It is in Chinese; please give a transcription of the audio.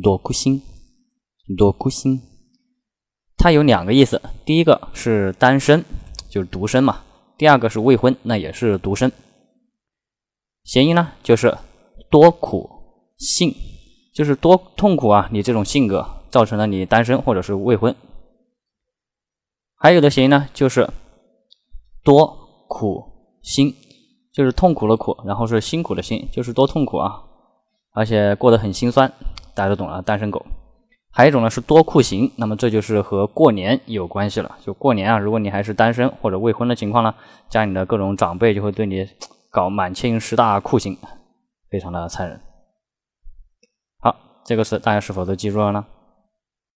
多苦心，多苦心。它有两个意思，第一个是单身，就是独身嘛；第二个是未婚，那也是独身。谐音呢，就是多苦性，就是多痛苦啊！你这种性格造成了你单身或者是未婚。还有的谐音呢，就是多苦心，就是痛苦的苦，然后是辛苦的辛，就是多痛苦啊，而且过得很心酸，大家都懂了，单身狗。还有一种呢是多酷刑，那么这就是和过年有关系了。就过年啊，如果你还是单身或者未婚的情况呢，家里的各种长辈就会对你搞满清十大酷刑，非常的残忍。好，这个词大家是否都记住了呢？